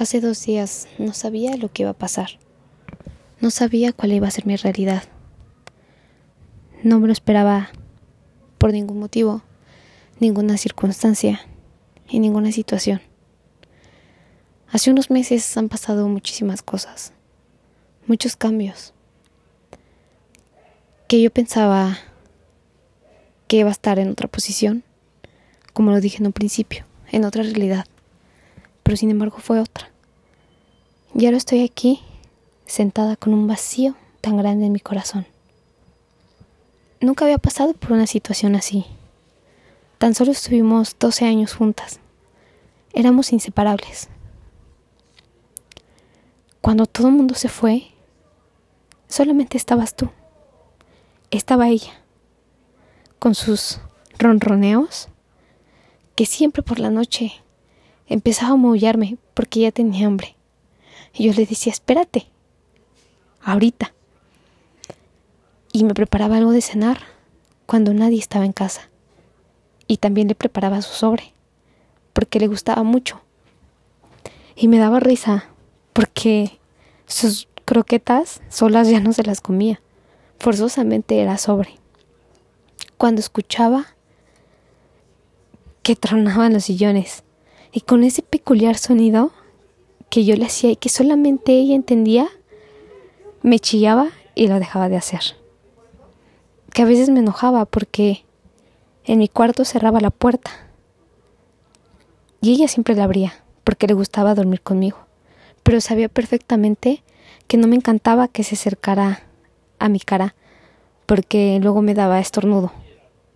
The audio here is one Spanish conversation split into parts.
Hace dos días no sabía lo que iba a pasar. No sabía cuál iba a ser mi realidad. No me lo esperaba por ningún motivo, ninguna circunstancia y ninguna situación. Hace unos meses han pasado muchísimas cosas, muchos cambios, que yo pensaba que iba a estar en otra posición, como lo dije en un principio, en otra realidad, pero sin embargo fue otra. Y ahora estoy aquí, sentada con un vacío tan grande en mi corazón. Nunca había pasado por una situación así. Tan solo estuvimos 12 años juntas. Éramos inseparables. Cuando todo el mundo se fue, solamente estabas tú. Estaba ella, con sus ronroneos, que siempre por la noche empezaba a maullarme porque ella tenía hambre. Y yo le decía, espérate, ahorita. Y me preparaba algo de cenar cuando nadie estaba en casa. Y también le preparaba su sobre, porque le gustaba mucho. Y me daba risa, porque sus croquetas solas ya no se las comía. Forzosamente era sobre. Cuando escuchaba que tronaban los sillones, y con ese peculiar sonido que yo le hacía y que solamente ella entendía, me chillaba y lo dejaba de hacer. Que a veces me enojaba porque en mi cuarto cerraba la puerta y ella siempre la abría porque le gustaba dormir conmigo, pero sabía perfectamente que no me encantaba que se acercara a mi cara porque luego me daba estornudo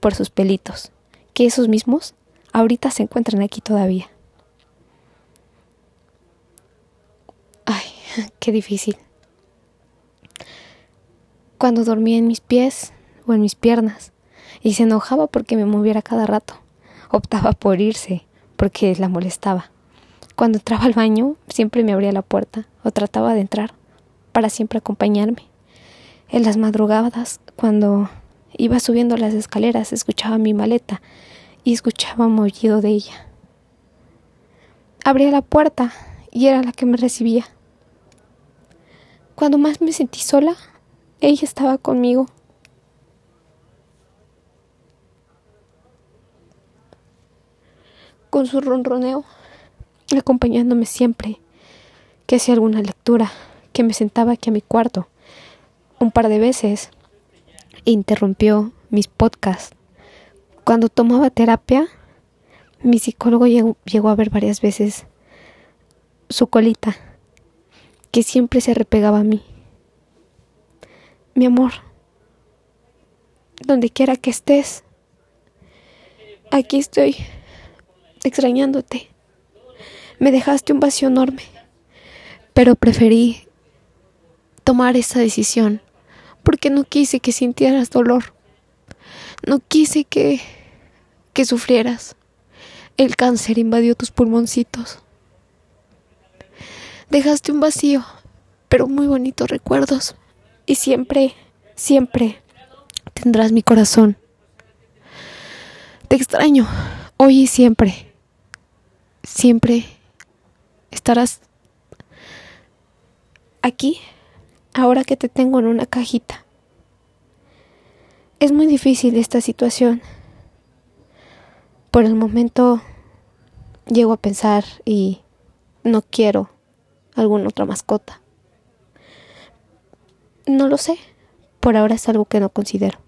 por sus pelitos, que esos mismos ahorita se encuentran aquí todavía. Qué difícil. Cuando dormía en mis pies o en mis piernas y se enojaba porque me moviera cada rato. Optaba por irse porque la molestaba. Cuando entraba al baño siempre me abría la puerta o trataba de entrar para siempre acompañarme. En las madrugadas, cuando iba subiendo las escaleras, escuchaba mi maleta y escuchaba un de ella. Abría la puerta y era la que me recibía. Cuando más me sentí sola, ella estaba conmigo. Con su ronroneo, acompañándome siempre, que hacía alguna lectura, que me sentaba aquí a mi cuarto. Un par de veces interrumpió mis podcasts. Cuando tomaba terapia, mi psicólogo llegó, llegó a ver varias veces su colita que siempre se repegaba a mí. Mi amor, donde quiera que estés, aquí estoy extrañándote. Me dejaste un vacío enorme, pero preferí tomar esa decisión porque no quise que sintieras dolor. No quise que que sufrieras. El cáncer invadió tus pulmoncitos. Dejaste un vacío, pero muy bonitos recuerdos. Y siempre, siempre tendrás mi corazón. Te extraño, hoy y siempre. Siempre estarás aquí, ahora que te tengo en una cajita. Es muy difícil esta situación. Por el momento llego a pensar y no quiero alguna otra mascota. No lo sé, por ahora es algo que no considero.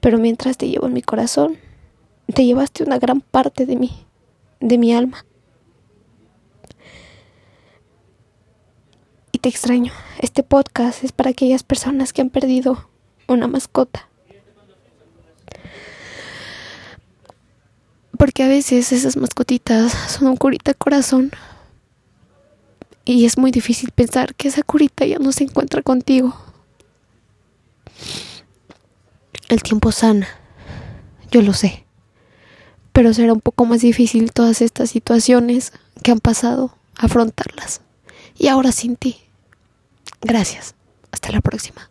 Pero mientras te llevo en mi corazón, te llevaste una gran parte de mí, de mi alma. Y te extraño. Este podcast es para aquellas personas que han perdido una mascota. Porque a veces esas mascotitas son un curita corazón y es muy difícil pensar que esa curita ya no se encuentra contigo. El tiempo sana, yo lo sé, pero será un poco más difícil todas estas situaciones que han pasado, afrontarlas. Y ahora sin ti. Gracias. Hasta la próxima.